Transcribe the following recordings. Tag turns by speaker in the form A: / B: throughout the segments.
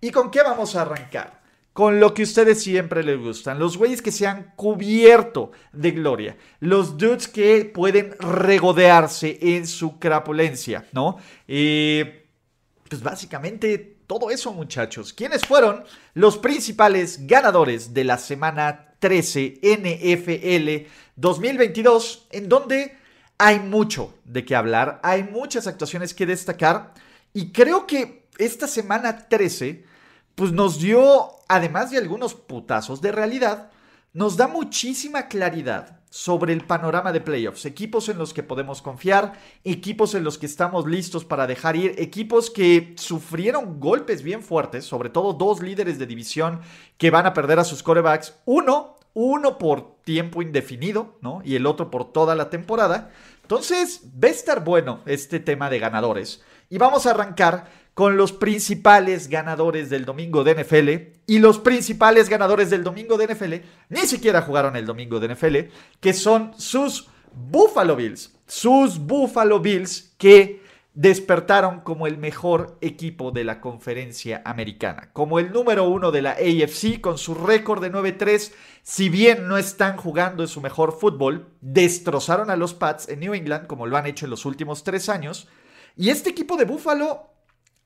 A: ¿Y con qué vamos a arrancar? Con lo que ustedes siempre les gustan, los güeyes que se han cubierto de gloria, los dudes que pueden regodearse en su crapulencia, ¿no? Eh, pues básicamente todo eso, muchachos. ¿Quiénes fueron los principales ganadores de la semana 13 NFL 2022? En donde hay mucho de qué hablar, hay muchas actuaciones que destacar y creo que esta semana 13 pues nos dio, además de algunos putazos de realidad, nos da muchísima claridad sobre el panorama de playoffs, equipos en los que podemos confiar, equipos en los que estamos listos para dejar ir, equipos que sufrieron golpes bien fuertes, sobre todo dos líderes de división que van a perder a sus corebacks, uno, uno por tiempo indefinido, ¿no? Y el otro por toda la temporada. Entonces, va a estar bueno este tema de ganadores. Y vamos a arrancar con los principales ganadores del domingo de NFL. Y los principales ganadores del domingo de NFL ni siquiera jugaron el domingo de NFL, que son sus Buffalo Bills. Sus Buffalo Bills que despertaron como el mejor equipo de la conferencia americana, como el número uno de la AFC con su récord de 9-3, si bien no están jugando en su mejor fútbol, destrozaron a los Pats en New England como lo han hecho en los últimos tres años, y este equipo de Buffalo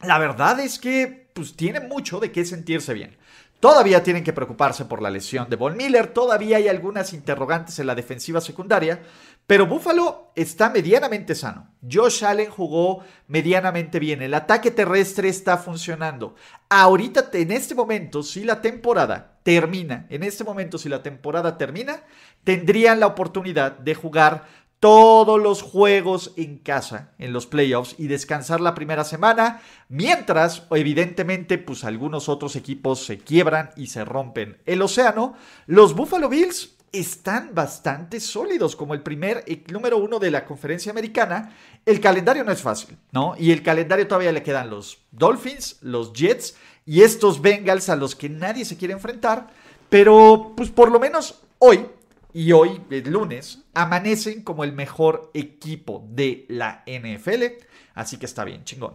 A: la verdad es que pues tiene mucho de qué sentirse bien. Todavía tienen que preocuparse por la lesión de Von Miller, todavía hay algunas interrogantes en la defensiva secundaria, pero Buffalo está medianamente sano. Josh Allen jugó medianamente bien, el ataque terrestre está funcionando. Ahorita, en este momento, si la temporada termina, en este momento, si la temporada termina, tendrían la oportunidad de jugar todos los juegos en casa en los playoffs y descansar la primera semana, mientras evidentemente pues algunos otros equipos se quiebran y se rompen el océano, los Buffalo Bills están bastante sólidos como el primer número uno de la conferencia americana. El calendario no es fácil, ¿no? Y el calendario todavía le quedan los Dolphins, los Jets y estos Bengals a los que nadie se quiere enfrentar, pero pues por lo menos hoy y hoy, el lunes, amanecen como el mejor equipo de la NFL. Así que está bien, chingón.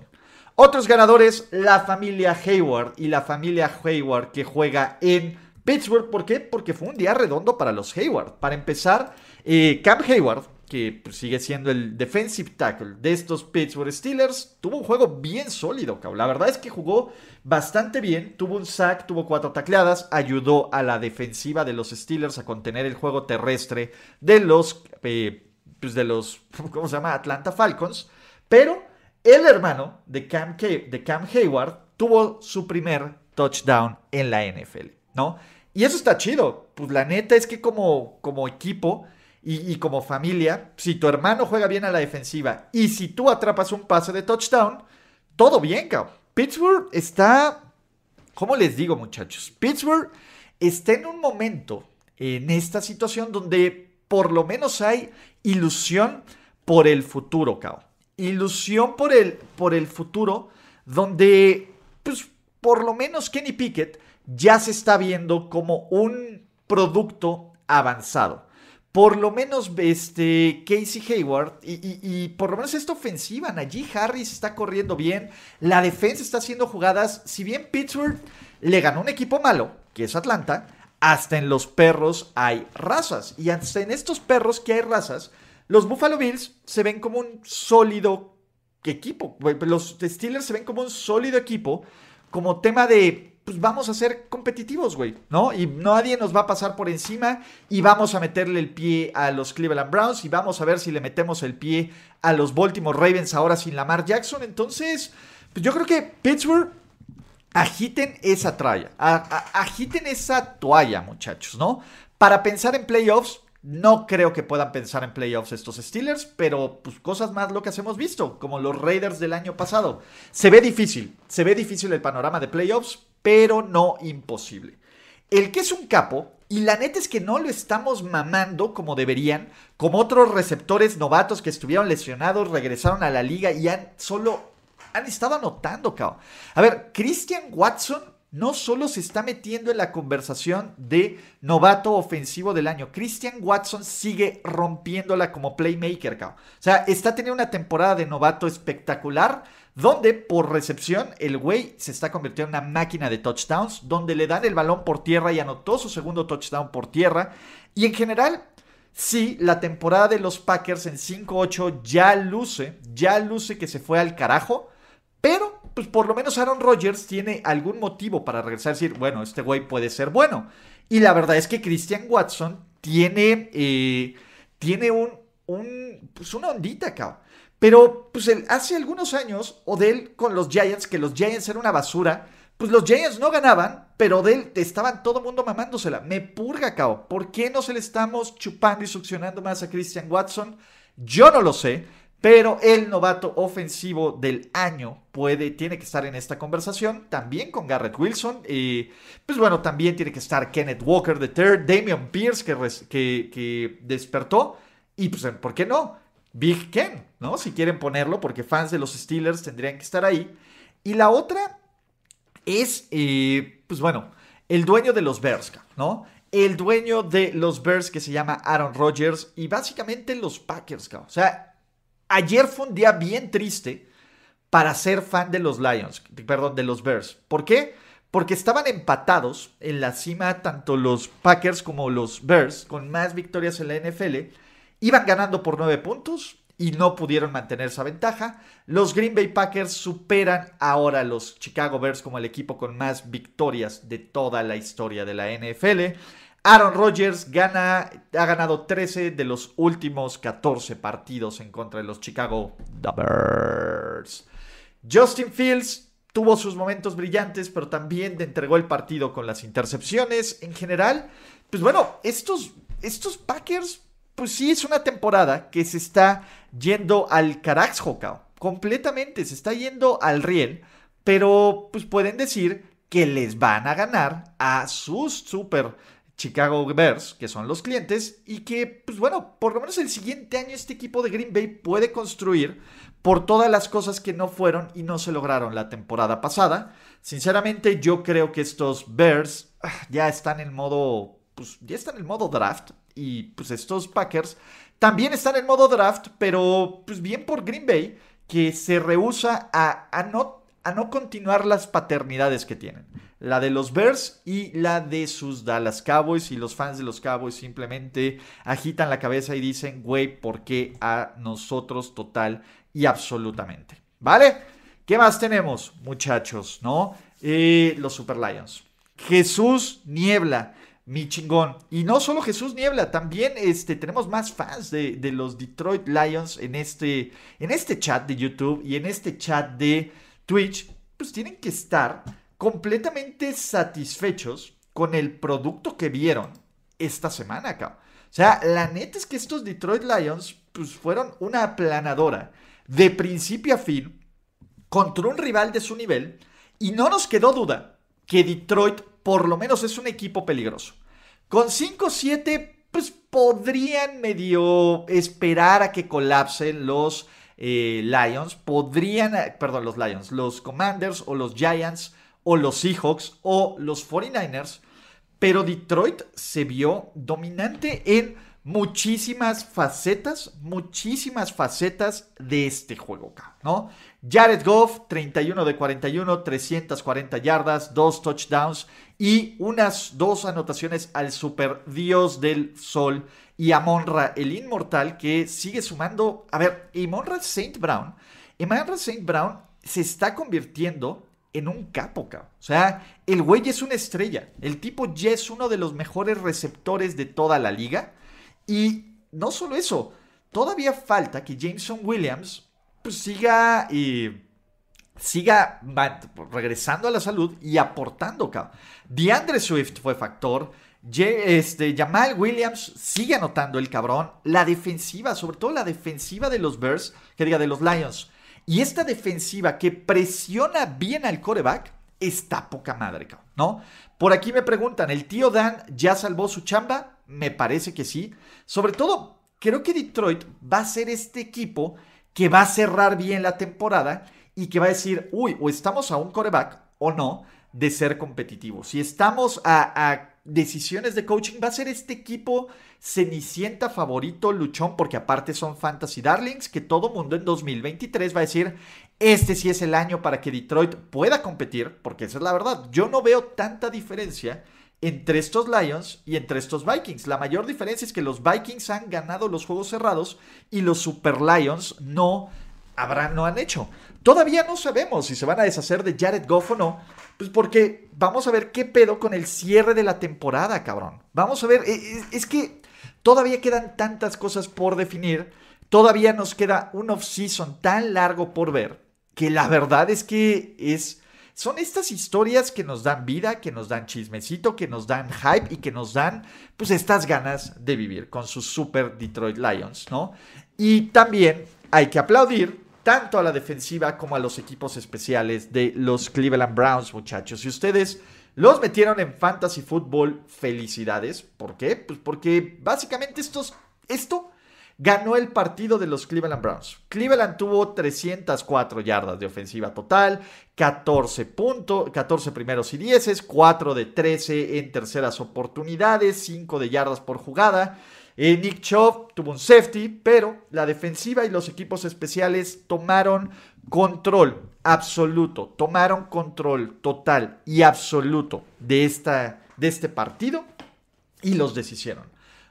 A: Otros ganadores, la familia Hayward y la familia Hayward que juega en Pittsburgh. ¿Por qué? Porque fue un día redondo para los Hayward. Para empezar, eh, Hayward que pues, sigue siendo el defensive tackle de estos Pittsburgh Steelers, tuvo un juego bien sólido, cabrón. La verdad es que jugó bastante bien, tuvo un sack, tuvo cuatro tacleadas, ayudó a la defensiva de los Steelers a contener el juego terrestre de los, eh, pues de los, ¿cómo se llama? Atlanta Falcons, pero el hermano de Cam, de Cam Hayward tuvo su primer touchdown en la NFL, ¿no? Y eso está chido, pues la neta es que como, como equipo y, como familia, si tu hermano juega bien a la defensiva y si tú atrapas un pase de touchdown, todo bien, cabrón. Pittsburgh está, ¿cómo les digo, muchachos? Pittsburgh está en un momento en esta situación donde por lo menos hay ilusión por el futuro, cabrón. Ilusión por el, por el futuro donde, pues, por lo menos Kenny Pickett ya se está viendo como un producto avanzado por lo menos este, Casey Hayward y, por lo menos esta ofensiva, Najee Harris está corriendo bien, la defensa está haciendo jugadas, si bien Pittsburgh le ganó un equipo malo, que es Atlanta, hasta en los perros hay razas, y hasta en estos perros que hay razas, los Buffalo Bills se ven como un sólido equipo, los Steelers se ven como un sólido equipo, como tema de pues vamos a ser competitivos, güey, ¿no? Y nadie nos va a pasar por encima y vamos a meterle el pie a los Cleveland Browns y vamos a ver si le metemos el pie a los Baltimore Ravens ahora sin Lamar Jackson. Entonces, pues yo creo que Pittsburgh agiten esa toalla, agiten esa toalla, muchachos, ¿no? Para pensar en playoffs, No creo que puedan pensar en playoffs estos Steelers, pero pues cosas más lo que hemos visto, como los Raiders del año pasado. Se ve difícil, se ve difícil el panorama de playoffs, pero no imposible. El que es un capo, y la neta es que no lo estamos mamando como deberían, como otros receptores novatos que estuvieron lesionados, regresaron a la liga y han solo han estado anotando, cabrón. A ver, Christian Watson no solo se está metiendo en la conversación de novato ofensivo del año, Christian Watson sigue rompiéndola como playmaker, O sea, está teniendo una temporada de novato espectacular, donde por recepción el güey se está convirtiendo en una máquina de touchdowns, donde le dan el balón por tierra y anotó su segundo touchdown por tierra. Y en general, sí, la temporada de los Packers en 5-8 ya luce, ya luce que se fue al carajo, pero pues por lo menos Aaron Rodgers tiene algún motivo para regresar y decir, bueno, este güey puede ser bueno. Y la verdad es que Christian Watson tiene, eh, tiene un, pues una ondita, cabrón. Pero pues hace algunos años, Odell con los Giants, que los Giants eran una basura, pues los Giants no ganaban, pero Odell estaban todo el mundo mamándosela. Me purga, cabrón. ¿Por qué no se le estamos chupando y succionando más a Christian Watson? Yo no lo sé. Pero el novato ofensivo del año puede, tiene que estar en esta conversación, también con Garrett Wilson. y pues bueno, también tiene que estar Kenneth Walker III, Damian Pierce que, que, despertó. Y pues, ¿por qué no? Big Ken, ¿no? Si quieren ponerlo, porque fans de los Steelers tendrían que estar ahí. Y la otra es, eh, pues bueno, el dueño de los Bears, ¿no? El dueño de los Bears que se llama Aaron Rodgers y básicamente los Packers, O sea, Ayer fue un día bien triste para ser fan de los Lions, perdón, de los Bears. ¿Por qué? Porque estaban empatados en la cima tanto los Packers como los Bears, con más victorias en la NFL. Iban ganando por nueve puntos y no pudieron mantener esa ventaja. Los Green Bay Packers superan ahora a los Chicago Bears como el equipo con más victorias de toda la historia de la NFL. Aaron Rodgers gana, ha ganado 13 de los últimos 14 partidos en contra de los Chicago Bears. Justin Fields tuvo sus momentos brillantes, pero también entregó el partido con las intercepciones. En general, pues bueno, estos, estos Packers, pues sí es una temporada que se está yendo al carajo, completamente, se está yendo al riel, pero pues pueden decir que les van a ganar a sus super Chicago Bears, que son los clientes, y que, pues bueno, por lo menos el siguiente año este equipo de Green Bay puede construir por todas las cosas que no fueron y no se lograron la temporada pasada. Sinceramente, yo creo que estos Bears ah, ya están en modo, pues ya están en modo draft, y pues estos Packers también están en modo draft, pero pues bien por Green Bay, que se rehúsa a, no, a no continuar las paternidades que tienen la de los Bears y la de sus Dallas Cowboys. Y los fans de los Cowboys simplemente agitan la cabeza y dicen, güey, ¿por qué a nosotros total y absolutamente? ¿Vale? ¿Qué más tenemos, muchachos? ¿No? Eh, los Super Lions. Jesús Niebla, mi chingón. Y no solo Jesús Niebla, también este, tenemos más fans de, de, los Detroit Lions en este, en este chat de YouTube y en este chat de Twitch. Pues tienen que estar completamente satisfechos con el producto que vieron esta semana, acá. O sea, la neta es que estos Detroit Lions pues, fueron una aplanadora de principio a fin contra un rival de su nivel y no nos quedó duda que Detroit por lo menos es un equipo peligroso. Con 5-7 pues podrían medio esperar a que colapsen los eh, Lions, podrían, perdón, los Lions, los Commanders o los Giants o los Seahawks o los 49ers, pero Detroit se vio dominante en muchísimas facetas, muchísimas facetas de este juego, ¿no? Jared Goff, 31 de 41, 340 yardas, dos touchdowns y unas dos anotaciones al super dios del sol y Amonra, el inmortal, que sigue sumando. A ver, Amonra Saint Brown, Amonra Saint Brown se está convirtiendo en un capo, O sea, el güey es una estrella. El tipo ya es uno de los mejores receptores de toda la liga. Y no solo eso, todavía falta que Jameson Williams pues, siga, y siga regresando a la salud y aportando, cabrón. DeAndre Swift fue factor. Este, Jamal Williams sigue anotando el cabrón. La defensiva, sobre todo la defensiva de los Bears, que diga de los Lions. Y esta defensiva que presiona bien al coreback, está poca madre, cabrón, ¿no? Por aquí me preguntan, ¿el tío Dan ya salvó su chamba? Me parece que sí. Sobre todo, creo que Detroit va a ser este equipo que va a cerrar bien la temporada y que va a decir, uy, o estamos a un coreback o no de ser competitivo. Si estamos a, decisiones de coaching, va a ser este equipo cenicienta favorito, luchón, porque aparte son fantasy darlings, que todo mundo en 2023 va a decir, este sí es el año para que Detroit pueda competir, porque esa es la verdad. Yo no veo tanta diferencia entre estos Lions y entre estos Vikings. La mayor diferencia es que los Vikings han ganado los juegos cerrados y los Super Lions no habrán, no han hecho. Todavía no sabemos si se van a deshacer de Jared Goff o no, pues porque vamos a ver qué pedo con el cierre de la temporada, cabrón. Vamos a ver, e, e, es, que todavía quedan tantas cosas por definir, todavía nos queda un off-season tan largo por ver, que la verdad es que es son estas historias que nos dan vida, que nos dan chismecito, que nos dan hype y que nos dan, pues, estas ganas de vivir con sus super Detroit Lions, ¿no? Y también hay que aplaudir tanto a la defensiva como a los equipos especiales de los Cleveland Browns, muchachos. Si ustedes los metieron en fantasy football, felicidades. ¿Por qué? Pues porque básicamente estos, esto ganó el partido de los Cleveland Browns. Cleveland tuvo 304 yardas de ofensiva total, 14 puntos, 14 primeros y 10, 4 de 13 en terceras oportunidades, 5 de yardas por jugada. Eh, Nick Chubb tuvo un safety, pero la defensiva y los equipos especiales tomaron control absoluto, tomaron control total y absoluto de, esta, de este partido y los deshicieron.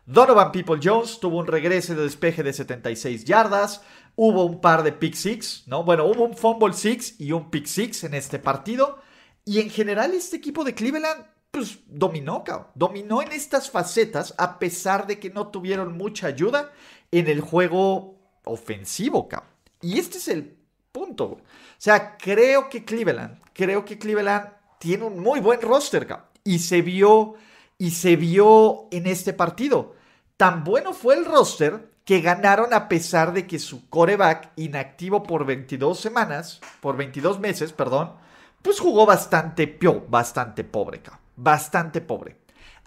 A: Donovan People Jones tuvo un regreso de despeje de 76 yardas. Hubo un par de pick six, ¿no? Bueno, hubo un fumble six y un pick six en este partido. Y en general, este equipo de Cleveland, pues dominó, cabrón. Dominó en estas facetas, a pesar de que no tuvieron mucha ayuda en el juego ofensivo, cabrón. Y este es el punto. O sea, creo que Cleveland, creo que Cleveland tiene un muy buen roster, cabrón. Y se vio, y se vio en este partido. Tan bueno fue el roster que ganaron a pesar de que su coreback inactivo por 22 semanas, por 22 meses, perdón, pues jugó bastante pio, bastante pobre, bastante pobre.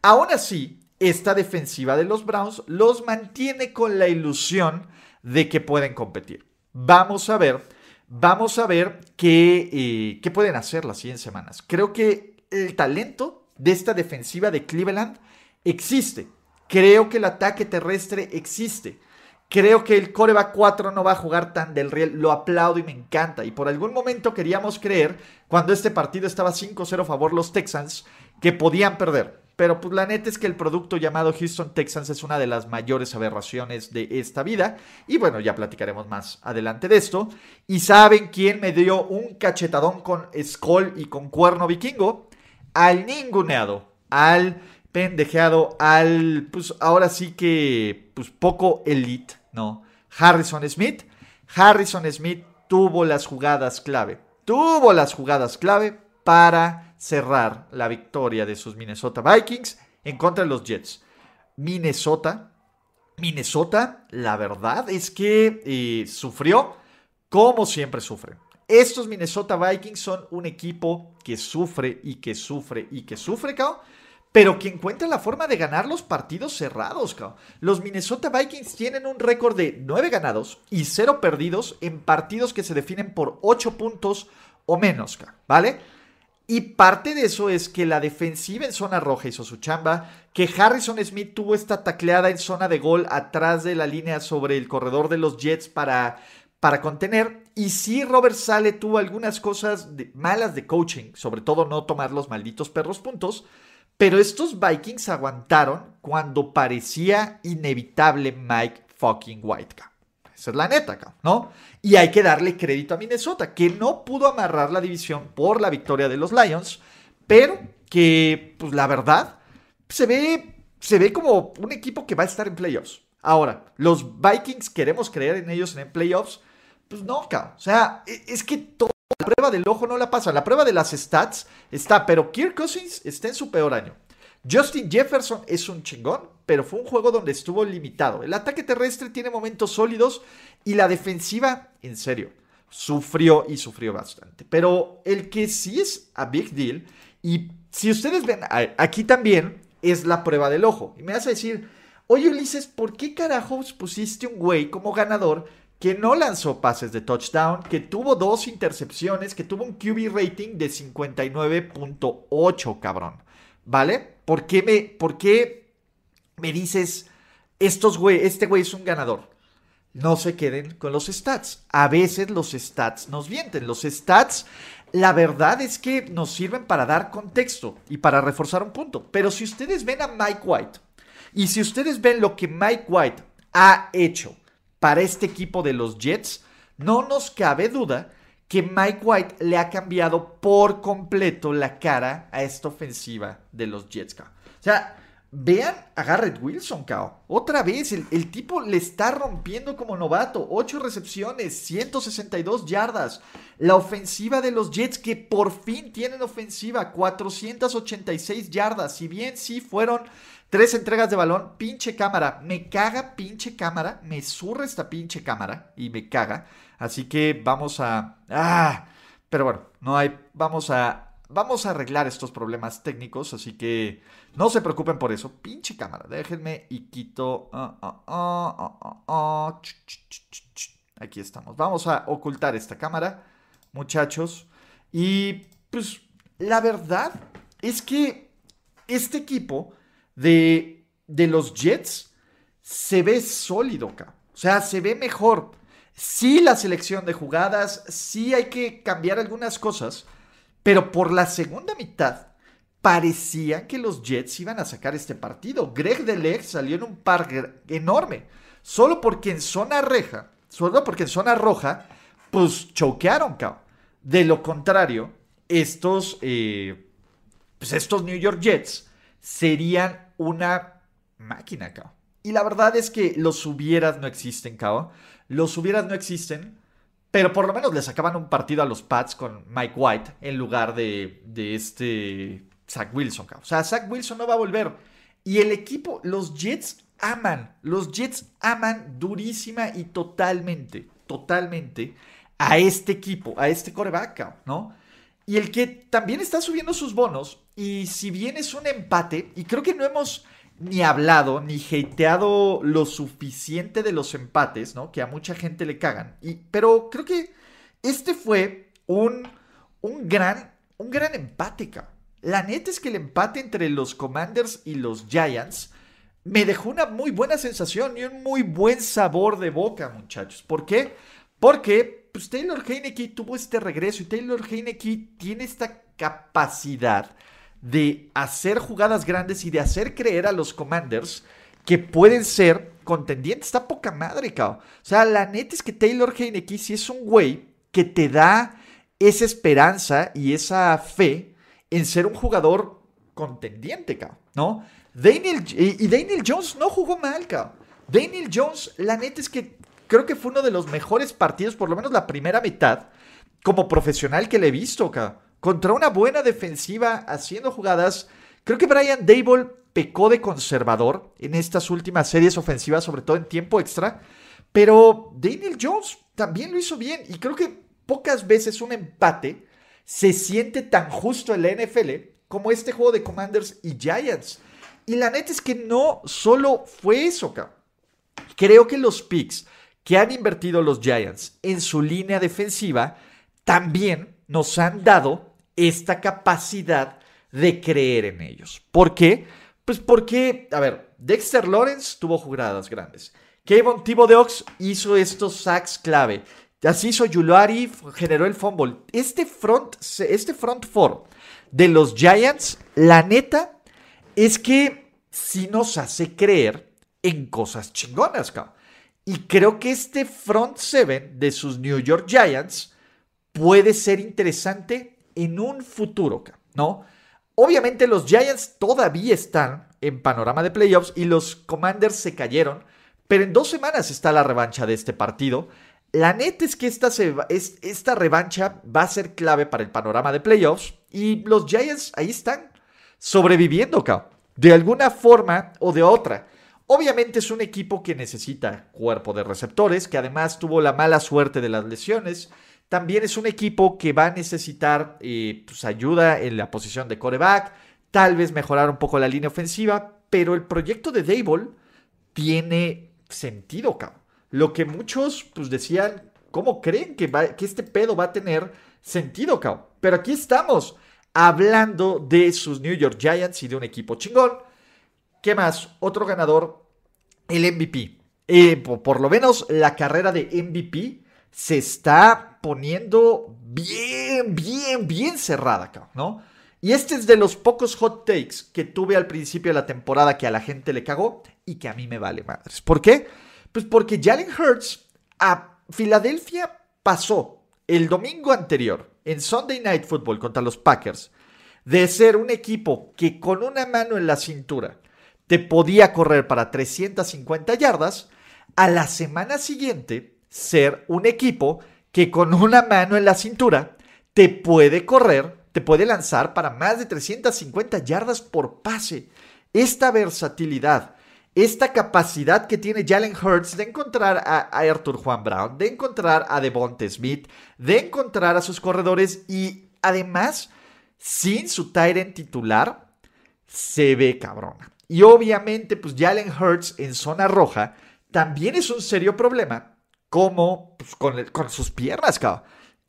A: Aún así, esta defensiva de los Browns los mantiene con la ilusión de que pueden competir. Vamos a ver, vamos a ver qué, eh, qué pueden hacer las 100 semanas. Creo que el talento de esta defensiva de Cleveland existe. Creo que el ataque terrestre existe. Creo que el coreback 4 no va a jugar tan del riel. Lo aplaudo y me encanta. Y por algún momento queríamos creer, cuando este partido estaba 5-0 a favor los Texans, que podían perder. Pero pues la neta es que el producto llamado Houston Texans es una de las mayores aberraciones de esta vida. Y bueno, ya platicaremos más adelante de esto. ¿Y saben quién me dio un cachetadón con Skull y con cuerno vikingo? Al ninguneado. Al pendejeado al, pues ahora sí que, pues poco elite, ¿no? Harrison Smith. Harrison Smith tuvo las jugadas clave, tuvo las jugadas clave para cerrar la victoria de sus Minnesota Vikings en contra de los Jets. Minnesota, Minnesota, la verdad es que eh, sufrió como siempre sufre. Estos Minnesota Vikings son un equipo que sufre y que sufre y que sufre, pero que encuentra la forma de ganar los partidos cerrados. Los Minnesota Vikings tienen un récord de 9 ganados y 0 perdidos en partidos que se definen por 8 puntos o menos, ¿vale? Y parte de eso es que la defensiva en zona roja hizo su chamba, que Harrison Smith tuvo esta tacleada en zona de gol atrás de la línea sobre el corredor de los Jets para, para contener. Y sí, Robert Sale tuvo algunas cosas malas de coaching, sobre todo no tomar los malditos perros puntos. Pero estos Vikings aguantaron cuando parecía inevitable Mike fucking White. Es la neta, ¿no? Y hay que darle crédito a Minnesota, que no pudo amarrar la división por la victoria de los Lions, pero que, pues la verdad, se ve, se ve como un equipo que va a estar en playoffs. Ahora, los Vikings queremos creer en ellos en playoffs, pues no, cabrón. O sea, e, es que todo la prueba del ojo no la pasa. La prueba de las stats está, pero Kirk Cousins está en su peor año. Justin Jefferson es un chingón, pero fue un juego donde estuvo limitado. El ataque terrestre tiene momentos sólidos y la defensiva, en serio, sufrió y sufrió bastante. Pero el que sí es a big deal, y si ustedes ven, aquí también es la prueba del ojo. Y me vas a decir, oye Ulises, ¿por qué carajos pusiste un güey como ganador que no lanzó pases de touchdown, que tuvo dos intercepciones, que tuvo un QB rating de 59.8, cabrón? ¿Vale? ¿Por qué me, por qué me dices, estos güey, este güey es un ganador? No se queden con los stats. A veces los stats nos mienten. Los stats, la verdad es que nos sirven para dar contexto y para reforzar un punto. Pero si ustedes ven a Mike White y si ustedes ven lo que Mike White ha hecho para este equipo de los Jets, no nos cabe duda que Mike White le ha cambiado por completo la cara a esta ofensiva de los Jets. O sea, vean a Garrett Wilson, cao. Otra vez, el, tipo le está rompiendo como novato. 8 recepciones, 162 yardas. La ofensiva de los Jets que por fin tienen ofensiva, 486 yardas. Si bien sí fueron Tres entregas de balón, pinche cámara. Me caga pinche cámara. Me zurra esta pinche cámara y me caga. Así que vamos a... Ah, pero bueno, no hay... Vamos a... Vamos a arreglar estos problemas técnicos, así que no se preocupen por eso. Pinche cámara, déjenme y quito... Aquí estamos. Vamos a ocultar esta cámara, muchachos. Y pues la verdad es que este equipo de, de los Jets se ve sólido, O sea, se ve mejor. Sí la selección de jugadas, sí hay que cambiar algunas cosas, pero por la segunda mitad parecía que los Jets iban a sacar este partido. Greg Deleg salió en un par enorme, solo porque en zona reja, solo porque en zona roja, pues choquearon, cao. De lo contrario, estos, eh, pues estos New York Jets serían una máquina, cao. Y la verdad es que los hubieras no existen, cao. Los hubieras no existen, pero por lo menos le sacaban un partido a los Pats con Mike White en lugar de, de este Zach Wilson. O sea, Zach Wilson no va a volver. Y el equipo, los Jets aman, los Jets aman durísima y totalmente, totalmente a este equipo, a este coreback, ¿no? Y el que también está subiendo sus bonos y si bien es un empate, y creo que no hemos ni hablado ni hateado lo suficiente de los empates, ¿no? Que a mucha gente le cagan. Y, pero creo que este fue un, un, gran, un gran empate. La neta es que el empate entre los Commanders y los Giants me dejó una muy buena sensación y un muy buen sabor de boca, muchachos. ¿Por qué? Porque pues, Taylor Heineke tuvo este regreso y Taylor Heineke tiene esta capacidad de hacer jugadas grandes y de hacer creer a los Commanders que pueden ser contendientes. Está poca madre, cabrón. O sea, la neta es que Taylor Heineke sí es un güey que te da esa esperanza y esa fe en ser un jugador contendiente, cabrón, ¿no? Daniel, y, Daniel Jones no jugó mal, cabrón. Daniel Jones, la neta es que creo que fue uno de los mejores partidos, por lo menos la primera mitad, como profesional que le he visto, cabrón contra una buena defensiva haciendo jugadas. Creo que Brian Dable pecó de conservador en estas últimas series ofensivas, sobre todo en tiempo extra. Pero Daniel Jones también lo hizo bien y creo que pocas veces un empate se siente tan justo en la NFL como este juego de Commanders y Giants. Y la neta es que no solo fue eso, Creo que los picks que han invertido los Giants en su línea defensiva también nos han dado esta capacidad de creer en ellos. ¿Por qué? Pues porque, a ver, Dexter Lawrence tuvo jugadas grandes. Kevin Thibodeaux hizo estos sacks clave. Así hizo Yulari, generó el fumble. Este front, este front four de los Giants, la neta, es que sí nos hace creer en cosas chingonas, cabrón. Y creo que este front seven de sus New York Giants puede ser interesante en un futuro, ¿no? Obviamente los Giants todavía están en panorama de playoffs y los Commanders se cayeron, pero en dos semanas está la revancha de este partido. La neta es que esta, revancha va a ser clave para el panorama de playoffs y los Giants ahí están sobreviviendo, cabrón. de alguna forma o de otra. Obviamente es un equipo que necesita cuerpo de receptores, que además tuvo la mala suerte de las lesiones. También es un equipo que va a necesitar eh, pues, ayuda en la posición de coreback, tal vez mejorar un poco la línea ofensiva, pero el proyecto de Dable tiene sentido, cabrón. Lo que muchos pues decían, ¿cómo creen que, este pedo va a tener sentido, cabrón? Pero aquí estamos hablando de sus New York Giants y de un equipo chingón. ¿Qué más? Otro ganador, el MVP. Eh, por, lo menos la carrera de MVP se está poniendo bien, bien, bien cerrada, ¿no? Y este es de los pocos hot takes que tuve al principio de la temporada que a la gente le cagó y que a mí me vale madres. ¿Por qué? Pues porque Jalen Hurts a Filadelfia pasó el domingo anterior en Sunday Night Football contra los Packers de ser un equipo que con una mano en la cintura te podía correr para 350 yardas, a la semana siguiente ser un equipo que con una mano en la cintura te puede correr, te puede lanzar para más de 350 yardas por pase. Esta versatilidad, esta capacidad que tiene Jalen Hurts de encontrar a, Arthur Juan Brown, de encontrar a Devonte Smith, de encontrar a sus corredores y además, sin su Tyrant titular, se ve cabrona. Y obviamente, pues Jalen Hurts en zona roja también es un serio problema, como pues, con, sus piernas, cabrón.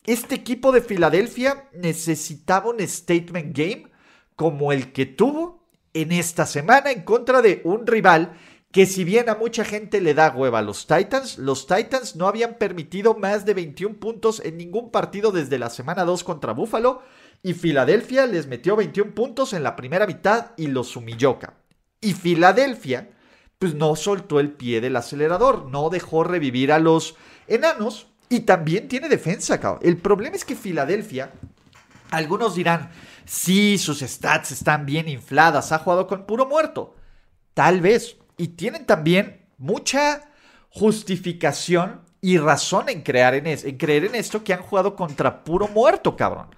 A: Este equipo de Filadelfia necesitaba un statement game como el que tuvo en esta semana en contra de un rival que si bien a mucha gente le da hueva a los Titans, los Titans no habían permitido más de 21 puntos en ningún partido desde la semana 2 contra Buffalo y Filadelfia les metió 21 puntos en la primera mitad y los humilló. Y Filadelfia pues no soltó el pie del acelerador, no dejó revivir a los enanos y también tiene defensa, cabrón. El problema es que Filadelfia, algunos dirán, Sí, sus stats están bien infladas. Ha jugado con puro muerto. Tal vez. Y tienen también mucha justificación y razón en, crear en, en creer en esto que han jugado contra puro muerto, cabrón.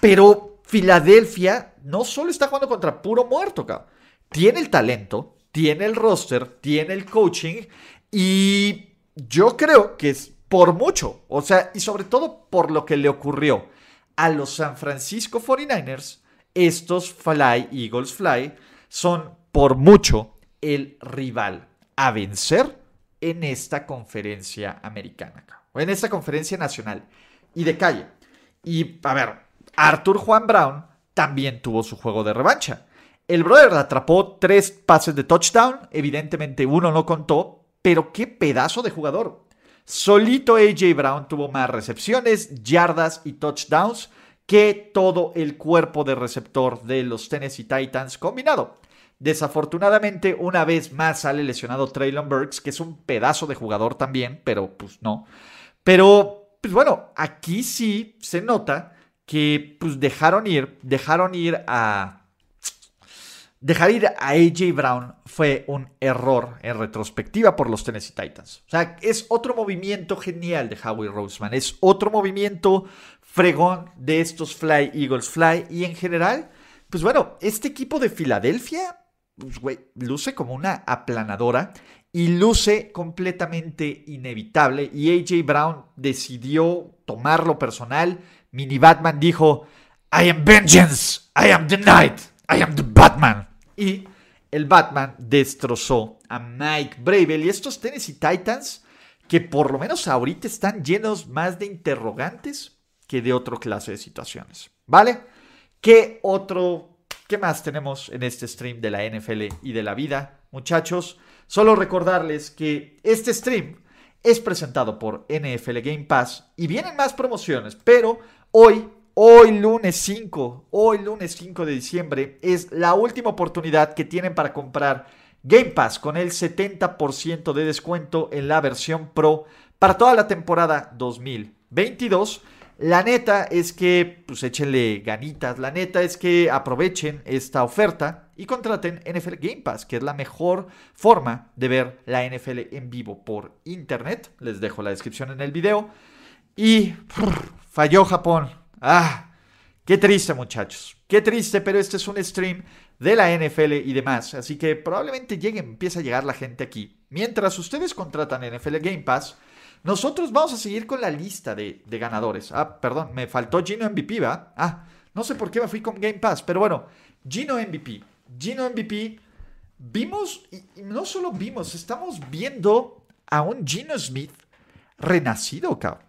A: Pero Filadelfia no solo está jugando contra puro muerto, cabrón. Tiene el talento, tiene el roster, tiene el coaching y yo creo que es por mucho, o sea, y sobre todo por lo que le ocurrió a los San Francisco 49ers, estos Fly Eagles Fly son por mucho el rival a vencer en esta conferencia americana, o en esta conferencia nacional y de calle. Y a ver, Arthur Juan Brown también tuvo su juego de revancha. El brother atrapó tres pases de touchdown, evidentemente uno no contó, pero qué pedazo de jugador. Solito AJ Brown tuvo más recepciones, yardas y touchdowns que todo el cuerpo de receptor de los Tennessee Titans combinado. Desafortunadamente, una vez más sale lesionado Traylon Burks, que es un pedazo de jugador también, pero pues no. Pero, pues bueno, aquí sí se nota que pues dejaron ir, dejaron ir a Dejar ir a AJ Brown fue un error en retrospectiva por los Tennessee Titans. O sea, es otro movimiento genial de Howie Roseman. Es otro movimiento fregón de estos Fly Eagles Fly. Y en general, pues bueno, este equipo de Filadelfia, pues güey, luce como una aplanadora y luce completamente inevitable. Y AJ Brown decidió tomarlo personal. Mini Batman dijo: I am vengeance, I am the night, I am the Batman. Y el Batman destrozó a Mike Bravel y estos Tennessee Titans que por lo menos ahorita están llenos más de interrogantes que de otra clase de situaciones. ¿Vale? ¿Qué otro, qué más tenemos en este stream de la NFL y de la vida? Muchachos, solo recordarles que este stream es presentado por NFL Game Pass y vienen más promociones, pero hoy Hoy lunes 5, hoy lunes 5 de diciembre es la última oportunidad que tienen para comprar Game Pass con el 70% de descuento en la versión Pro para toda la temporada 2022. La neta es que, pues échenle ganitas, la neta es que aprovechen esta oferta y contraten NFL Game Pass, que es la mejor forma de ver la NFL en vivo por internet. Les dejo la descripción en el video. Y falló Japón, Ah, qué triste muchachos, qué triste, pero este es un stream de la NFL y demás. Así que probablemente llegue, empiece a llegar la gente aquí. Mientras ustedes contratan NFL Game Pass, nosotros vamos a seguir con la lista de, ganadores. Ah, perdón, me faltó Gino MVP, ¿va? Ah, no sé por qué me fui con Game Pass, pero bueno, Gino MVP. Gino MVP, vimos, y no solo vimos, estamos viendo a un Gino Smith renacido, cabrón.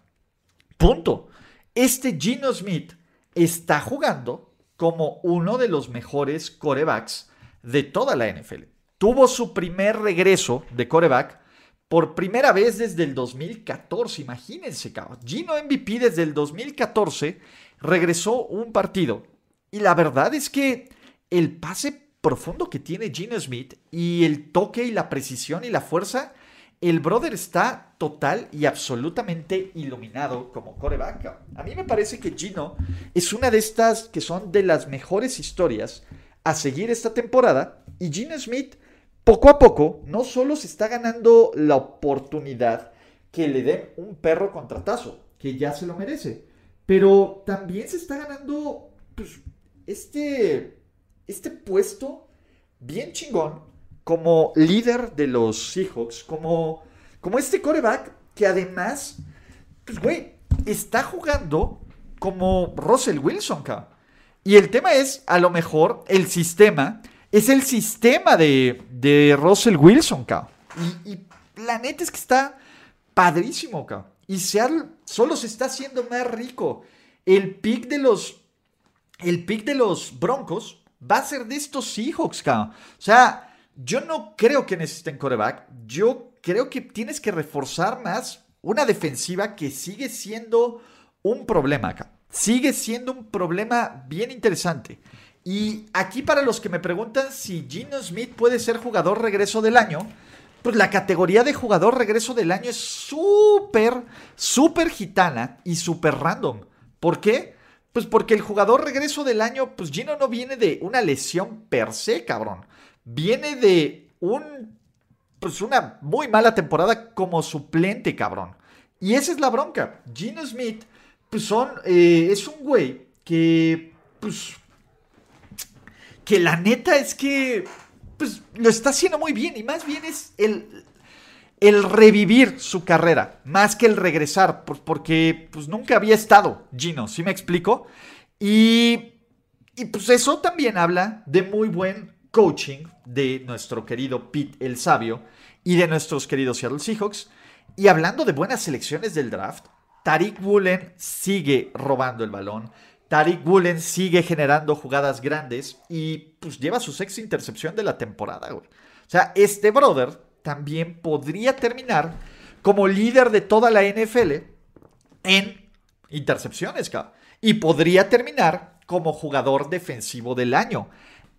A: Punto. Este Gino Smith está jugando como uno de los mejores corebacks de toda la NFL. Tuvo su primer regreso de coreback por primera vez desde el 2014. Imagínense, cabrón. Gino MVP desde el 2014 regresó un partido. Y la verdad es que el pase profundo que tiene Gino Smith y el toque y la precisión y la fuerza, el brother está total y absolutamente iluminado como coreback. A mí me parece que Gino es una de estas que son de las mejores historias a seguir esta temporada. Y Gino Smith poco a poco no solo se está ganando la oportunidad que le den un perro contratazo, que ya se lo merece, pero también se está ganando pues, este, este puesto bien chingón como líder de los Seahawks, como, como este coreback que además, pues güey, está jugando como Russell Wilson, cabrón. Y el tema es, a lo mejor, el sistema es el sistema de, Russell Wilson, cabrón. Y, la neta es que está padrísimo, cabrón. Y Seattle solo se está haciendo más rico. El pick de los. El pick de los Broncos va a ser de estos Seahawks, cabrón. O sea, yo no creo que necesiten coreback. Yo creo que tienes que reforzar más una defensiva que sigue siendo un problema acá. Sigue siendo un problema bien interesante. Y aquí para los que me preguntan si Gino Smith puede ser jugador regreso del año, pues la categoría de jugador regreso del año es súper, súper gitana y súper random. ¿Por qué? Pues porque el jugador regreso del año, pues Gino no viene de una lesión per se, cabrón. Viene de un, pues una muy mala temporada como suplente, cabrón. Y esa es la bronca. Gino Smith, pues son, eh, es un güey que, pues que la neta es que pues lo está haciendo muy bien y más bien es el, el revivir su carrera, más que el regresar, porque pues nunca había estado Gino, ¿sí me explico? Y, y pues eso también habla de muy buen coaching de nuestro querido Pete el Sabio y de nuestros queridos Seattle Seahawks. Y hablando de buenas selecciones del draft, Tariq Woolen sigue robando el balón. Tariq Woolen sigue generando jugadas grandes y pues lleva su sexta intercepción de la temporada. O sea, este brother también podría terminar como líder de toda la NFL en intercepciones. Y podría terminar como jugador defensivo del año.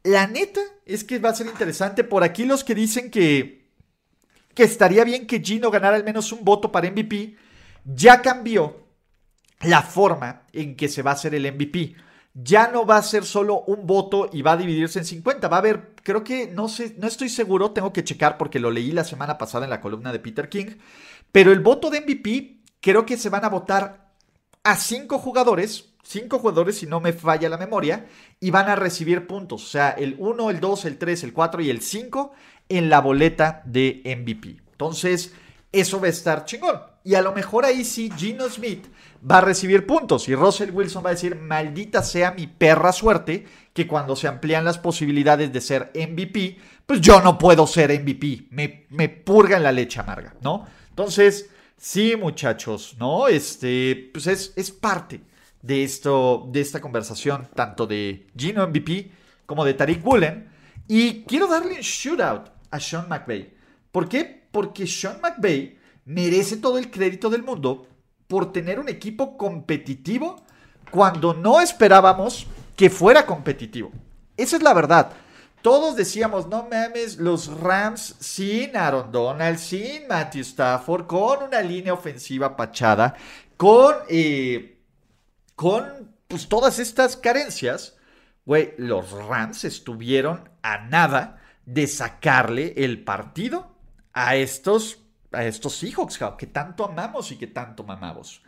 A: La neta es que va a ser interesante. Por aquí los que dicen que, que estaría bien que Gino ganara al menos un voto para MVP, ya cambió la forma en que se va a hacer el MVP. Ya no va a ser solo un voto y va a dividirse en 50. Va a haber, creo que, no sé, no estoy seguro, tengo que checar porque lo leí la semana pasada en la columna de Peter King. Pero el voto de MVP, creo que se van a votar a cinco jugadores, cinco jugadores si no me falla la memoria, y van a recibir puntos. O sea, el 1, el 2, el 3, el 4 y el 5 en la boleta de MVP. Entonces, eso va a estar chingón. Y a lo mejor ahí sí, Gino Smith va a recibir puntos. Y Russell Wilson va a decir, maldita sea mi perra suerte, que cuando se amplían las posibilidades de ser MVP, pues yo no puedo ser MVP. Me, me purga en la leche amarga, ¿no? Entonces, sí, muchachos, ¿no? Este, pues es, es parte de, esto, de esta conversación, tanto de Gino MVP como de Tariq Woolen. Y quiero darle un shootout a Sean McVay. ¿Por qué? Porque Sean McVay merece todo el crédito del mundo por tener un equipo competitivo cuando no esperábamos que fuera competitivo. Esa es la verdad. Todos decíamos, no mames, los Rams sin Aaron Donald, sin Matthew Stafford, con una línea ofensiva pachada, con, eh, con pues, todas estas carencias, güey, los Rams estuvieron a nada de sacarle el partido a estos a estos Seahawks que tanto amamos y que tanto mamamos.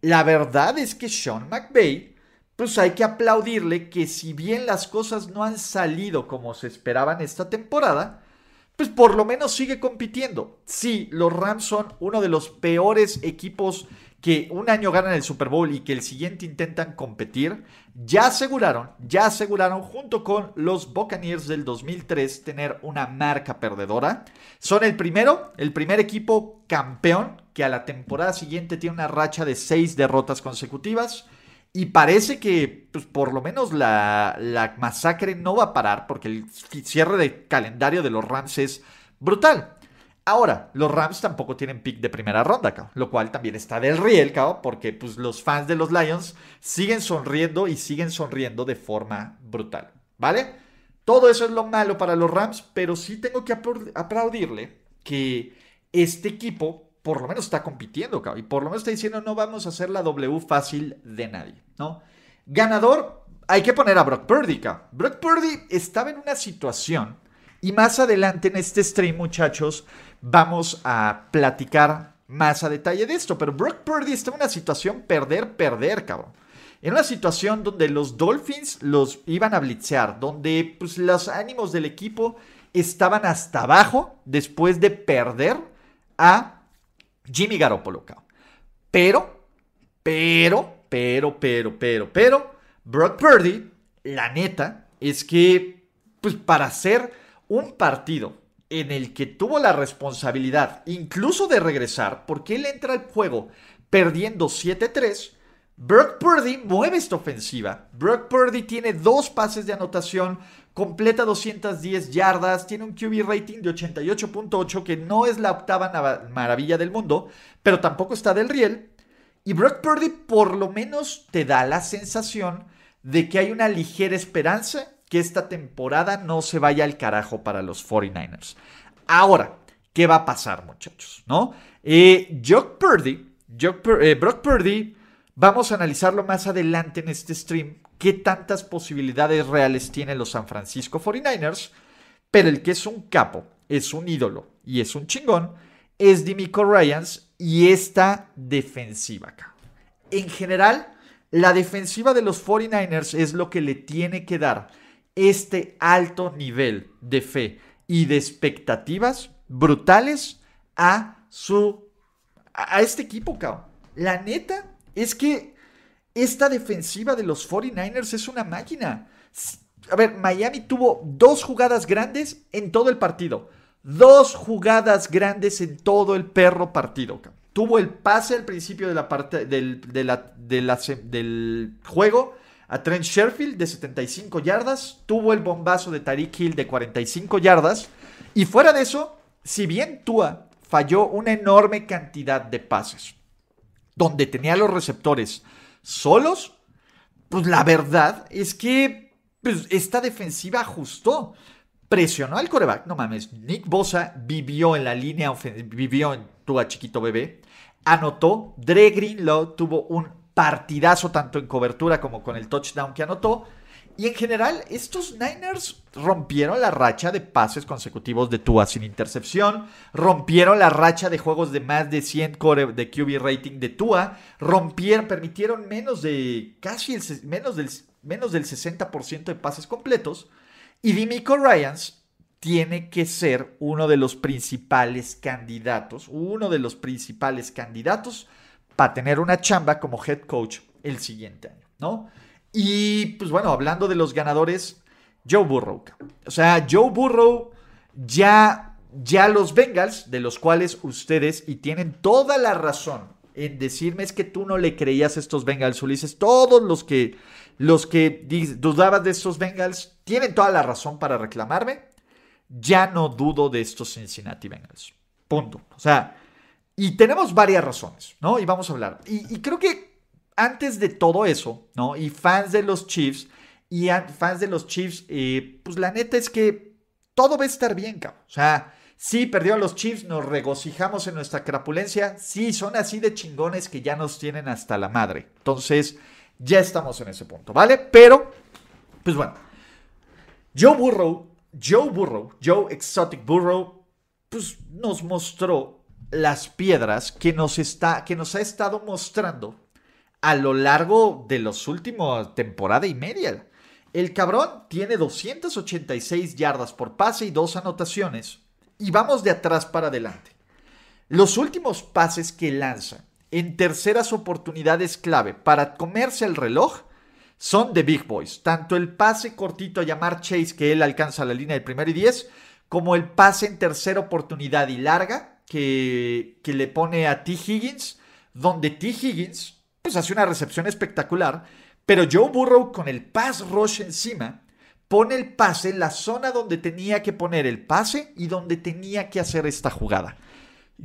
A: La verdad es que Sean McVay pues hay que aplaudirle que si bien las cosas no han salido como se esperaban esta temporada, pues por lo menos sigue compitiendo. Sí, los Rams son uno de los peores equipos que un año ganan el Super Bowl y que el siguiente intentan competir, ya aseguraron, ya aseguraron junto con los Buccaneers del 2003 tener una marca perdedora. Son el primero, el primer equipo campeón que a la temporada siguiente tiene una racha de seis derrotas consecutivas. Y parece que, pues, por lo menos la, la masacre no va a parar porque el cierre de calendario de los Rams es brutal. Ahora, los Rams tampoco tienen pick de primera ronda, lo cual también está del riel, porque pues, los fans de los Lions siguen sonriendo y siguen sonriendo de forma brutal, ¿vale? Todo eso es lo malo para los Rams, pero sí tengo que aplaudirle que este equipo por lo menos está compitiendo, y por lo menos está diciendo no vamos a hacer la W fácil de nadie, ¿no? Ganador, hay que poner a Brock Purdy, Brock Purdy estaba en una situación y más adelante en este stream, muchachos, vamos a platicar más a detalle de esto. Pero Brock Purdy está en una situación perder, perder, cabrón. En una situación donde los Dolphins los iban a blitzear, donde pues, los ánimos del equipo estaban hasta abajo después de perder a Jimmy Garoppolo. Cabrón. Pero, pero, pero, pero, pero, pero, Brock Purdy, la neta, es que, pues para ser un partido en el que tuvo la responsabilidad incluso de regresar, porque él entra al juego perdiendo 7-3, Brock Purdy mueve esta ofensiva. Brock Purdy tiene dos pases de anotación, completa 210 yardas, tiene un QB rating de 88.8, que no es la octava maravilla del mundo, pero tampoco está del riel. Y Brock Purdy por lo menos te da la sensación de que hay una ligera esperanza que esta temporada no se vaya al carajo para los 49ers. Ahora, ¿qué va a pasar, muchachos? ¿No? Eh, Purdy, eh, Brock Purdy, vamos a analizarlo más adelante en este stream, qué tantas posibilidades reales tienen los San Francisco 49ers, pero el que es un capo, es un ídolo y es un chingón, es Dimico Ryans y esta defensiva acá. En general, la defensiva de los 49ers es lo que le tiene que dar este alto nivel de fe y de expectativas brutales a su a este equipo, cabrón. La neta es que esta defensiva de los 49ers es una máquina. A ver, Miami tuvo dos jugadas grandes en todo el partido. Dos jugadas grandes en todo el perro partido. Tuvo el pase al principio de la parte del, del juego a Trent Sherfield de 75 yardas, tuvo el bombazo de Tariq Hill de 45 yardas, y fuera de eso, si bien Tua falló una enorme cantidad de pases, donde tenía los receptores solos, pues la verdad es que pues, esta defensiva ajustó. Presionó al coreback, no mames. Nick Bosa vivió en la línea, vivió en Tua chiquito bebé. Anotó. Dre Greenlaw tuvo un partidazo tanto en cobertura como con el touchdown que anotó. Y en general, estos Niners rompieron la racha de pases consecutivos de Tua sin intercepción, rompieron la racha de juegos de más de 100 core de QB rating de Tua, rompieron, permitieron menos de casi menos del, menos del 60% de pases completos. Y Dimico Ryans tiene que ser uno de los principales candidatos, uno de los principales candidatos para tener una chamba como head coach el siguiente año, ¿no? Y pues bueno, hablando de los ganadores, Joe Burrow. O sea, Joe Burrow ya, ya los Bengals, de los cuales ustedes, y tienen toda la razón en decirme es que tú no le creías a estos Bengals, Ulises, todos los que, los que dudabas de estos Bengals, tienen toda la razón para reclamarme. Ya no dudo de estos Cincinnati Bengals. Punto. O sea, y tenemos varias razones, ¿no? Y vamos a hablar. Y, creo que antes de todo eso, ¿no? Y fans de los Chiefs, y fans de los Chiefs, eh, pues la neta es que todo va a estar bien, cabrón. O sea, sí, perdió a los Chiefs, nos regocijamos en nuestra crapulencia. Sí, son así de chingones que ya nos tienen hasta la madre. Entonces, ya estamos en ese punto, ¿vale? Pero, pues bueno, Joe Burrow, Joe Burrow, Joe Exotic Burrow, pues nos mostró las piedras que nos, está, que nos ha estado mostrando a lo largo de los últimos temporada y media. El cabrón tiene 286 yardas por pase y dos anotaciones. Y vamos de atrás para adelante. Los últimos pases que lanza en terceras oportunidades clave para comerse el reloj son de Big Boys. Tanto el pase cortito a llamar Chase que él alcanza la línea del primero y 10, como el pase en tercera oportunidad y larga que, le pone a T. Higgins, donde T. Higgins pues hace una recepción espectacular, pero Joe Burrow con el pass rush encima pone el pase en la zona donde tenía que poner el pase y donde tenía que hacer esta jugada.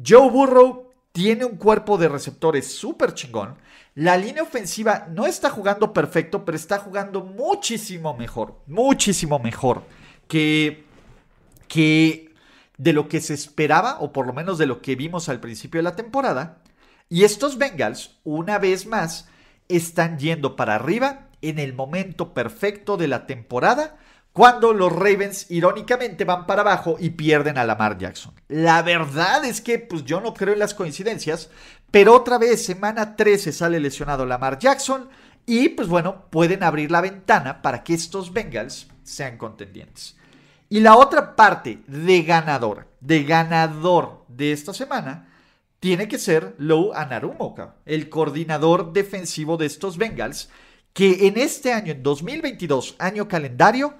A: Joe Burrow tiene un cuerpo de receptores súper chingón. La línea ofensiva no está jugando perfecto, pero está jugando muchísimo mejor, muchísimo mejor que, que de lo que se esperaba, o por lo menos de lo que vimos al principio de la temporada. Y estos Bengals, una vez más, están yendo para arriba en el momento perfecto de la temporada, cuando los Ravens irónicamente van para abajo y pierden a Lamar Jackson. La verdad es que pues yo no creo en las coincidencias, pero otra vez semana 13 sale lesionado Lamar Jackson y pues bueno, pueden abrir la ventana para que estos Bengals sean contendientes. Y la otra parte de ganador, de ganador de esta semana, tiene que ser Lou Anarumoka, el coordinador defensivo de estos Bengals, que en este año, en 2022, año calendario,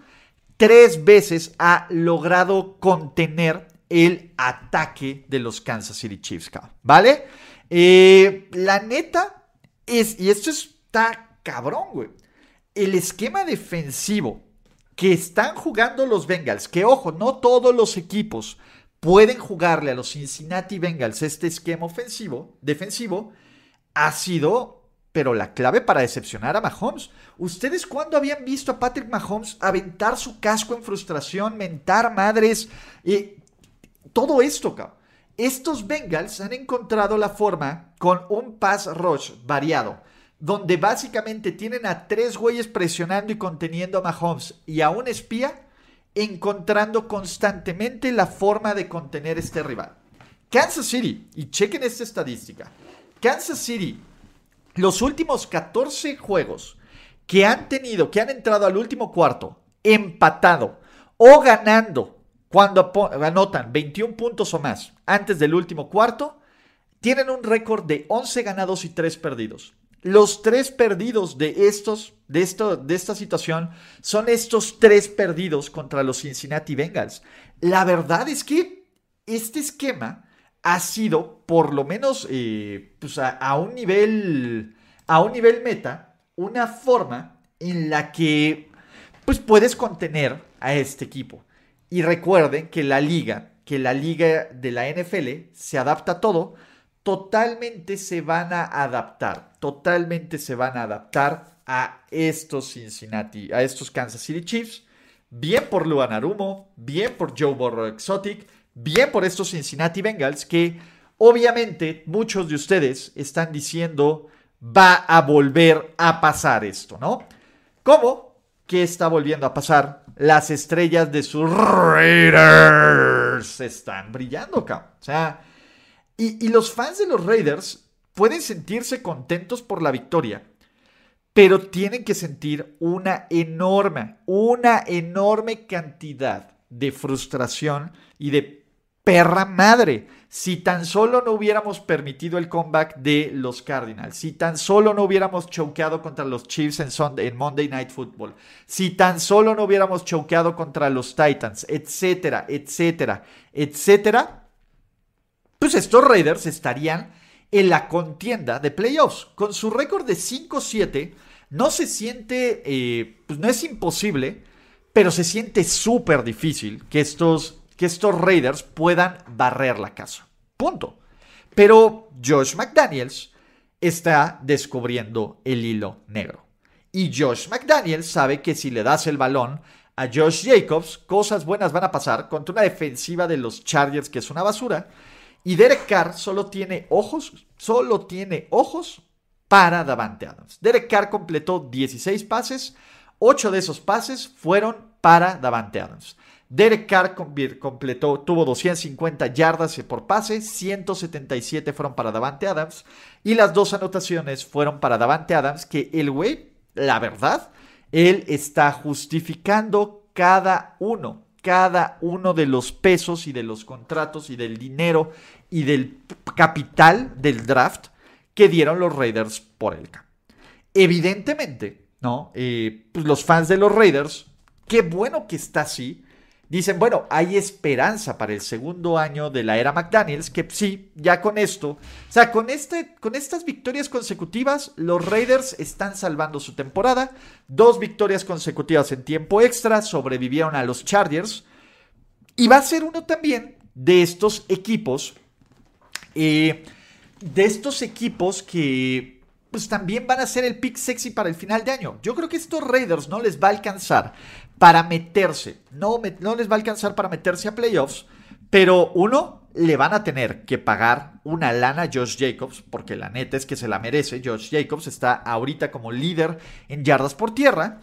A: tres veces ha logrado contener el ataque de los Kansas City Chiefs, ¿vale? Eh, la neta es, y esto está cabrón, güey, el esquema defensivo que están jugando los Bengals, que ojo, no todos los equipos pueden jugarle a los Cincinnati Bengals este esquema ofensivo, defensivo, ha sido, pero la clave para decepcionar a Mahomes. ¿Ustedes cuándo habían visto a Patrick Mahomes aventar su casco en frustración, mentar madres? y todo esto, cabrón. Estos Bengals han encontrado la forma con un pass rush variado, donde básicamente tienen a tres güeyes presionando y conteniendo a Mahomes y a un espía encontrando constantemente la forma de contener este rival. Kansas City, y chequen esta estadística, Kansas City, los últimos 14 juegos que han tenido, que han entrado al último cuarto, empatado o ganando cuando anotan 21 puntos o más antes del último cuarto, tienen un récord de 11 ganados y 3 perdidos. Los tres perdidos de estos, de, esto, de esta situación, son estos tres perdidos contra los Cincinnati Bengals. La verdad es que este esquema ha sido, por lo menos, eh, pues a, un nivel, a un nivel meta, una forma en la que, pues puedes contener a este equipo. Y recuerden que la liga, que la liga de la NFL se adapta a todo totalmente se van a adaptar, totalmente se van a adaptar a estos Cincinnati, a estos Kansas City Chiefs. Bien por Luan Arumo, bien por Joe Burrow Exotic, bien por estos Cincinnati Bengals que obviamente muchos de ustedes están diciendo va a volver a pasar esto, ¿no? ¿Cómo? ¿Qué está volviendo a pasar? Las estrellas de sus Raiders están brillando, acá. O sea, y, los fans de los Raiders pueden sentirse contentos por la victoria, pero tienen que sentir una enorme, una enorme cantidad de frustración y de perra madre. Si tan solo no hubiéramos permitido el comeback de los Cardinals, si tan solo no hubiéramos choqueado contra los Chiefs en, Sunday, en Monday Night Football, si tan solo no hubiéramos choqueado contra los Titans, etcétera, etcétera, etcétera, estos Raiders estarían en la contienda de playoffs. Con su récord de 5-7, no se siente, eh, pues no es imposible, pero se siente súper difícil que estos, que estos Raiders puedan barrer la casa. Punto. Pero Josh McDaniels está descubriendo el hilo negro. Y Josh McDaniels sabe que si le das el balón a Josh Jacobs, cosas buenas van a pasar contra una defensiva de los Chargers que es una basura. Y Derek Carr solo tiene ojos, solo tiene ojos para Davante Adams. Derek Carr completó 16 pases, 8 de esos pases fueron para Davante Adams. Derek Carr completó, tuvo 250 yardas por pase, 177 fueron para Davante Adams y las dos anotaciones fueron para Davante Adams, que el güey, la verdad, él está justificando cada uno, cada uno de los pesos y de los contratos y del dinero y del capital del draft que dieron los Raiders por él. Evidentemente, ¿no? Eh, pues los fans de los Raiders, qué bueno que está así Dicen, bueno, hay esperanza para el segundo año de la era McDaniels, que sí, ya con esto, o sea, con, este, con estas victorias consecutivas, los Raiders están salvando su temporada. Dos victorias consecutivas en tiempo extra, sobrevivieron a los Chargers. Y va a ser uno también de estos equipos, eh, de estos equipos que pues también van a ser el pick sexy para el final de año. Yo creo que estos Raiders no les va a alcanzar para meterse. No, les va a alcanzar para meterse a playoffs. Pero uno, le van a tener que pagar una lana a Josh Jacobs, porque la neta es que se la merece. Josh Jacobs está ahorita como líder en yardas por tierra.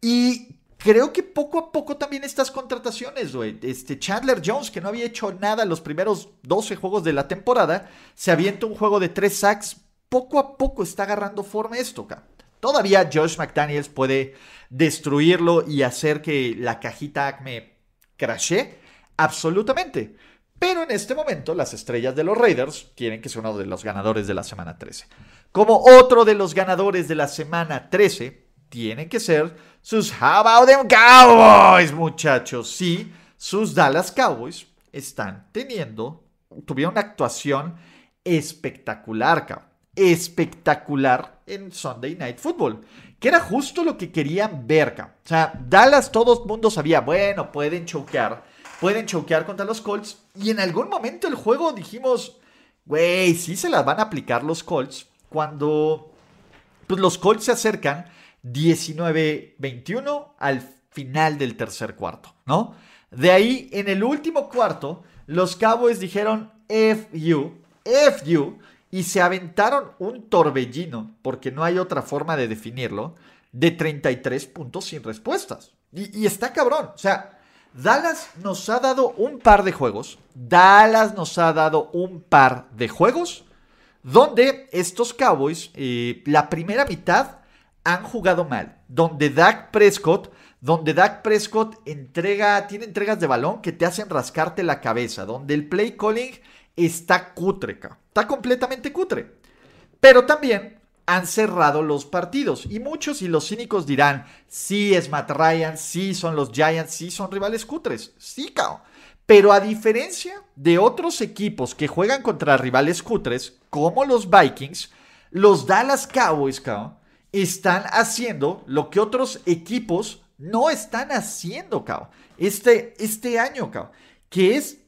A: Y creo que poco a poco también estas contrataciones, güey. Este Chandler Jones, que no había hecho nada los primeros 12 juegos de la temporada, se avienta un juego de 3 sacks. Poco a poco está agarrando forma esto. Todavía Josh McDaniels puede destruirlo y hacer que la cajita Acme crashe. Absolutamente. Pero en este momento las estrellas de los Raiders quieren que sea uno de los ganadores de la semana 13. Como otro de los ganadores de la semana 13, tienen que ser sus How about them Cowboys, muchachos. Sí, sus Dallas Cowboys están teniendo, tuvieron una actuación espectacular, cabrón espectacular en Sunday Night Football, que era justo lo que querían ver. O sea, Dallas todo el mundo sabía, bueno, pueden choquear, pueden choquear contra los Colts, y en algún momento el juego dijimos, güey, sí se las van a aplicar los Colts, cuando pues, los Colts se acercan 19-21 al final del tercer cuarto, ¿no? De ahí, en el último cuarto, los Cowboys dijeron, F you, F you, y se aventaron un torbellino, porque no hay otra forma de definirlo, de 33 puntos sin respuestas. Y, está cabrón. O sea, Dallas nos ha dado un par de juegos. Dallas nos ha dado un par de juegos donde estos Cowboys, eh, la primera mitad, han jugado mal. Donde Dak Prescott, donde Dak Prescott entrega, tiene entregas de balón que te hacen rascarte la cabeza. Donde el play calling está cutre, está completamente cutre. Pero también han cerrado los partidos. Y muchos y los cínicos dirán, sí es Matt Ryan, sí son los Giants, sí son rivales cutres. Sí, cao. Pero a diferencia de otros equipos que juegan contra rivales cutres, como los Vikings, los Dallas Cowboys, cao, están haciendo lo que otros equipos no están haciendo, cao. Este, este año, cao. Que es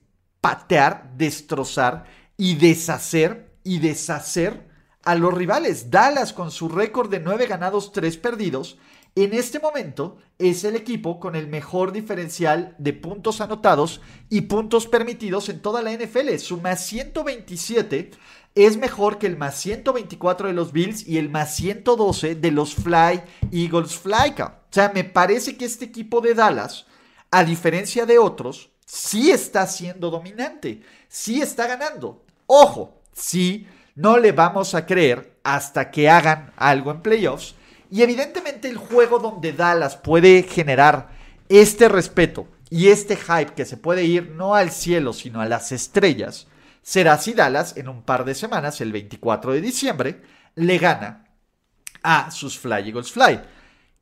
A: patear, destrozar y deshacer y deshacer a los rivales. Dallas con su récord de 9 ganados, 3 perdidos, en este momento es el equipo con el mejor diferencial de puntos anotados y puntos permitidos en toda la NFL. Su más 127 es mejor que el más 124 de los Bills y el más 112 de los Fly Eagles Fly. O sea, me parece que este equipo de Dallas, a diferencia de otros, sí está siendo dominante, sí está ganando. Ojo, sí, no le vamos a creer hasta que hagan algo en playoffs. Y evidentemente el juego donde Dallas puede generar este respeto y este hype que se puede ir no al cielo, sino a las estrellas, será si Dallas en un par de semanas, el 24 de diciembre, le gana a sus Fly Eagles Fly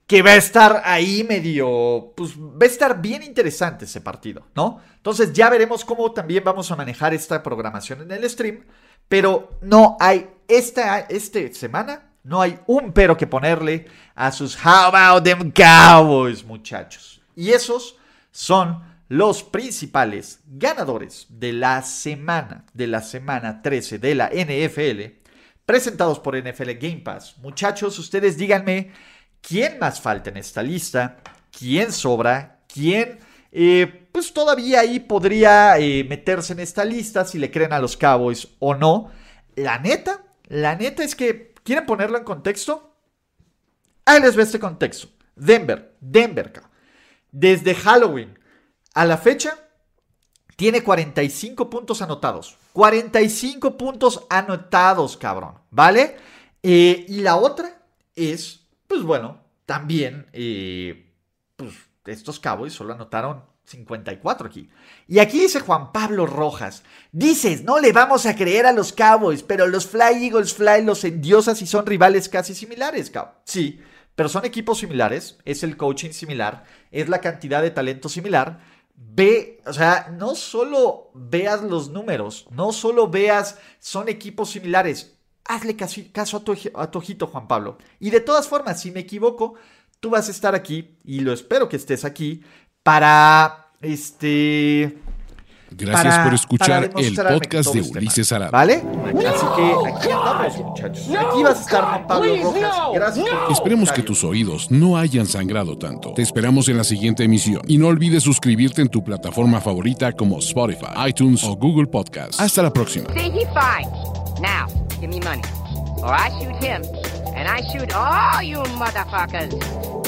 A: que va a estar ahí medio, pues va a estar bien interesante ese partido, ¿no? Entonces ya veremos cómo también vamos a manejar esta programación en el stream, pero no hay, esta, esta semana, no hay un pero que ponerle a sus How About Them Cowboys, muchachos. Y esos son los principales ganadores de la semana, de la semana 13 de la NFL, presentados por NFL Game Pass. Muchachos, ustedes díganme quién más falta en esta lista, quién sobra, quién eh, pues todavía ahí podría eh, meterse en esta lista si le creen a los Cowboys o no. La neta, la neta es que, ¿quieren ponerlo en contexto? Ahí les ve este contexto. Denver, Denver, desde Halloween A la fecha, tiene 45 puntos anotados. 45 puntos anotados, cabrón. ¿Vale? Eh, y la otra es, pues bueno, también, eh, pues estos Cowboys solo anotaron 54 aquí. Y aquí dice Juan Pablo Rojas. Dices, no le vamos a creer a los Cowboys, pero los Fly Eagles Fly los endiosas y son rivales casi similares. Sí, pero son equipos similares, es el coaching similar, es la cantidad de talento similar. Ve, o sea, no solo veas los números, no solo veas, son equipos similares. Hazle caso, a, tu, a tu ojito, Juan Pablo. Y de todas formas, si me equivoco, tú vas a estar aquí, y lo espero que estés aquí, para este.
B: Gracias por escuchar el podcast de Ulises Arada.
A: ¿Vale? Así que aquí andamos, muchachos. Aquí vas a estar Juan Pablo Rojas. Gracias
B: Esperemos que tus oídos no hayan sangrado tanto. Te esperamos en la siguiente emisión. Y no olvides suscribirte en tu plataforma favorita como Spotify, iTunes o Google Podcast. Hasta la próxima. Give me money. Or I shoot him, and I shoot all you motherfuckers.